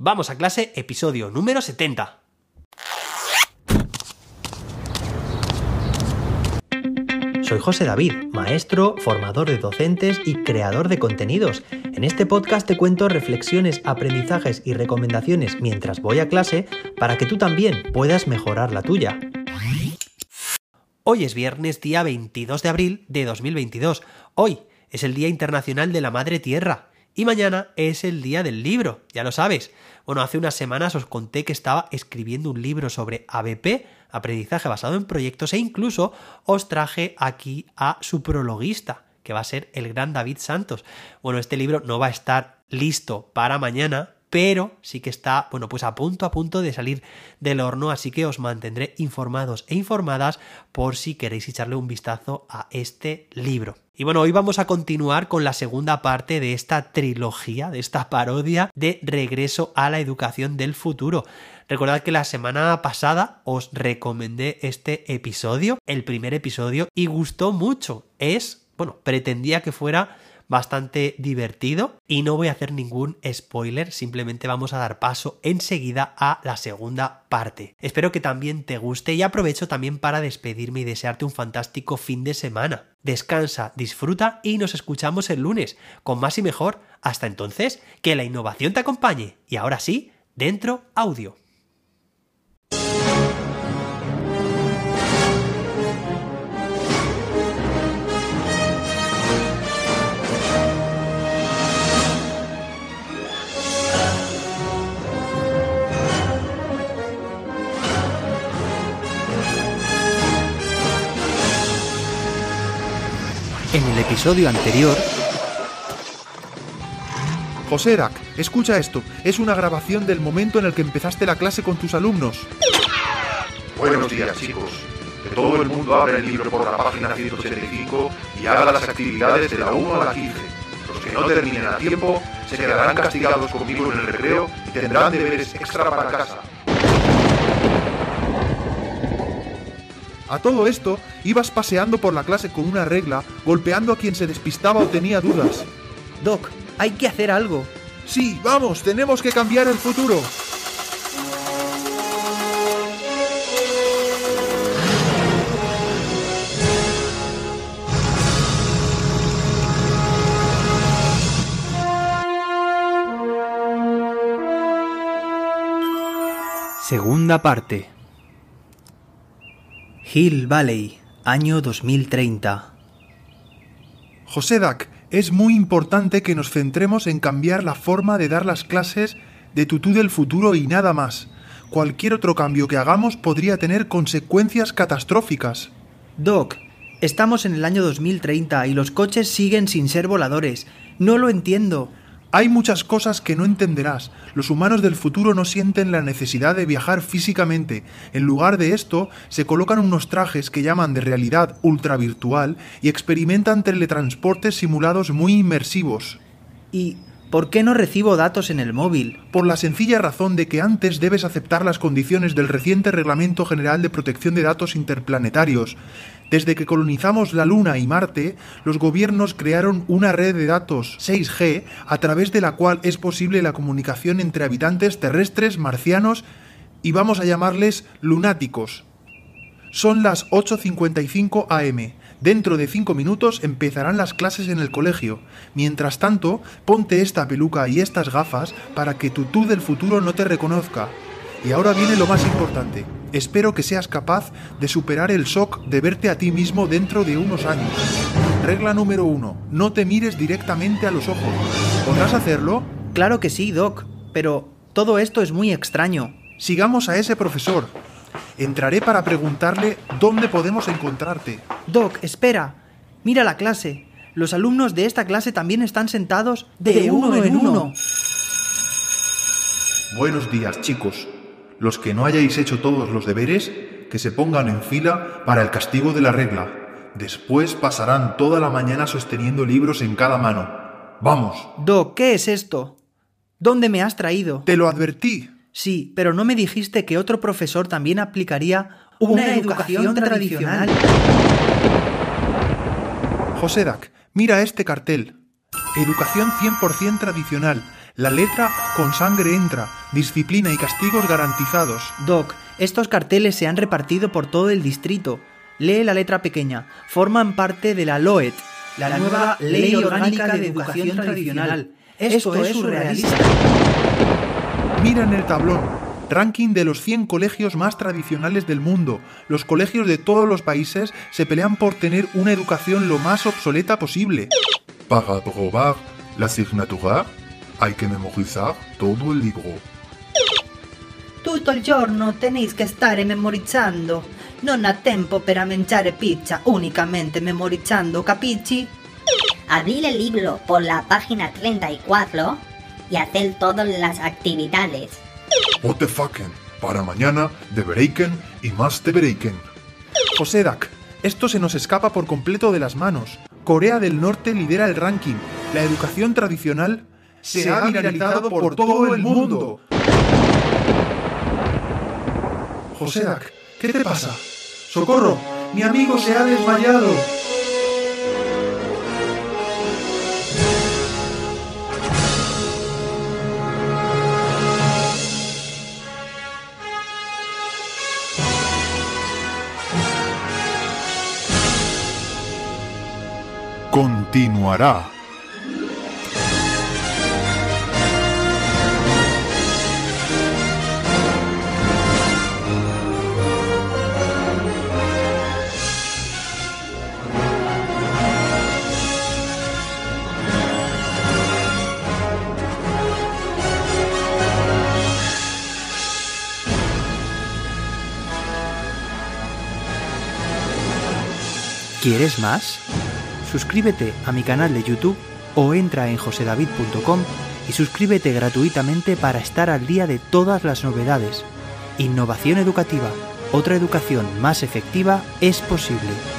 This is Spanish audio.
Vamos a clase, episodio número 70. Soy José David, maestro, formador de docentes y creador de contenidos. En este podcast te cuento reflexiones, aprendizajes y recomendaciones mientras voy a clase para que tú también puedas mejorar la tuya. Hoy es viernes día 22 de abril de 2022. Hoy es el Día Internacional de la Madre Tierra. Y mañana es el día del libro, ya lo sabes. Bueno, hace unas semanas os conté que estaba escribiendo un libro sobre ABP, aprendizaje basado en proyectos, e incluso os traje aquí a su prologuista, que va a ser el gran David Santos. Bueno, este libro no va a estar listo para mañana, pero sí que está, bueno, pues a punto a punto de salir del horno, así que os mantendré informados e informadas por si queréis echarle un vistazo a este libro. Y bueno, hoy vamos a continuar con la segunda parte de esta trilogía, de esta parodia de Regreso a la Educación del Futuro. Recordad que la semana pasada os recomendé este episodio, el primer episodio, y gustó mucho. Es, bueno, pretendía que fuera bastante divertido y no voy a hacer ningún spoiler, simplemente vamos a dar paso enseguida a la segunda parte. Espero que también te guste y aprovecho también para despedirme y desearte un fantástico fin de semana. Descansa, disfruta y nos escuchamos el lunes con más y mejor. Hasta entonces, que la innovación te acompañe. Y ahora sí, dentro audio. En el episodio anterior... Josérak, escucha esto. Es una grabación del momento en el que empezaste la clase con tus alumnos. Buenos días, chicos. Que todo el mundo abra el libro por la página 185 y haga las actividades de la 1 a la 15. Los que no terminen a tiempo se quedarán castigados conmigo en el recreo y tendrán deberes extra para casa. A todo esto, ibas paseando por la clase con una regla, golpeando a quien se despistaba o tenía dudas. Doc, hay que hacer algo. Sí, vamos, tenemos que cambiar el futuro. Segunda parte. Hill Valley, año 2030. Josédak, es muy importante que nos centremos en cambiar la forma de dar las clases de Tutú del futuro y nada más. Cualquier otro cambio que hagamos podría tener consecuencias catastróficas. Doc, estamos en el año 2030 y los coches siguen sin ser voladores. No lo entiendo. Hay muchas cosas que no entenderás. Los humanos del futuro no sienten la necesidad de viajar físicamente. En lugar de esto, se colocan unos trajes que llaman de realidad ultravirtual y experimentan teletransportes simulados muy inmersivos. ¿Y por qué no recibo datos en el móvil? Por la sencilla razón de que antes debes aceptar las condiciones del reciente Reglamento General de Protección de Datos Interplanetarios. Desde que colonizamos la Luna y Marte, los gobiernos crearon una red de datos 6G a través de la cual es posible la comunicación entre habitantes terrestres, marcianos y vamos a llamarles lunáticos. Son las 8.55 am. Dentro de 5 minutos empezarán las clases en el colegio. Mientras tanto, ponte esta peluca y estas gafas para que tu tú del futuro no te reconozca. Y ahora viene lo más importante. Espero que seas capaz de superar el shock de verte a ti mismo dentro de unos años. Regla número uno. No te mires directamente a los ojos. ¿Podrás hacerlo? Claro que sí, Doc, pero todo esto es muy extraño. Sigamos a ese profesor. Entraré para preguntarle dónde podemos encontrarte. Doc, espera. Mira la clase. Los alumnos de esta clase también están sentados de, uno, en uno. Buenos días, chicos. Los que no hayáis hecho todos los deberes, que se pongan en fila para el castigo de la regla. Después pasarán toda la mañana sosteniendo libros en cada mano. Vamos. Doc, ¿qué es esto? ¿Dónde me has traído? Te lo advertí. Sí, pero no me dijiste que otro profesor también aplicaría una, educación, tradicional. Josédak, mira este cartel. Educación 100% tradicional. La letra con sangre entra, disciplina y castigos garantizados. Doc, estos carteles se han repartido por todo el distrito. Lee la letra pequeña. Forman parte de la LOET, la, nueva Ley Orgánica de Educación Tradicional. Esto, es surrealista. Mira en el tablón. Ranking de los 100 colegios más tradicionales del mundo. Los colegios de todos los países se pelean por tener una educación lo más obsoleta posible. Para aprobar la asignatura hay que memorizar todo el libro. Tutto il giorno tenéis que stare memorizzando. Non ha tempo per mangiare pizza unicamente memorizzando, capici? Abrir el libro por la página 34 y hacer todas las actividades. What the fucking. Para mañana, de Bereiken y más de Bereiken. Josedak, esto se nos escapa por completo de las manos. Corea del Norte lidera el ranking. La educación tradicional se, ha viralizado por todo el mundo. Josedak, ¿qué te pasa? ¡Socorro! ¡Mi amigo se ha desmayado! Continuará. ¿Quieres más? Suscríbete a mi canal de YouTube o entra en josedavid.com y suscríbete gratuitamente para estar al día de todas las novedades. Innovación educativa. Otra educación más efectiva es posible.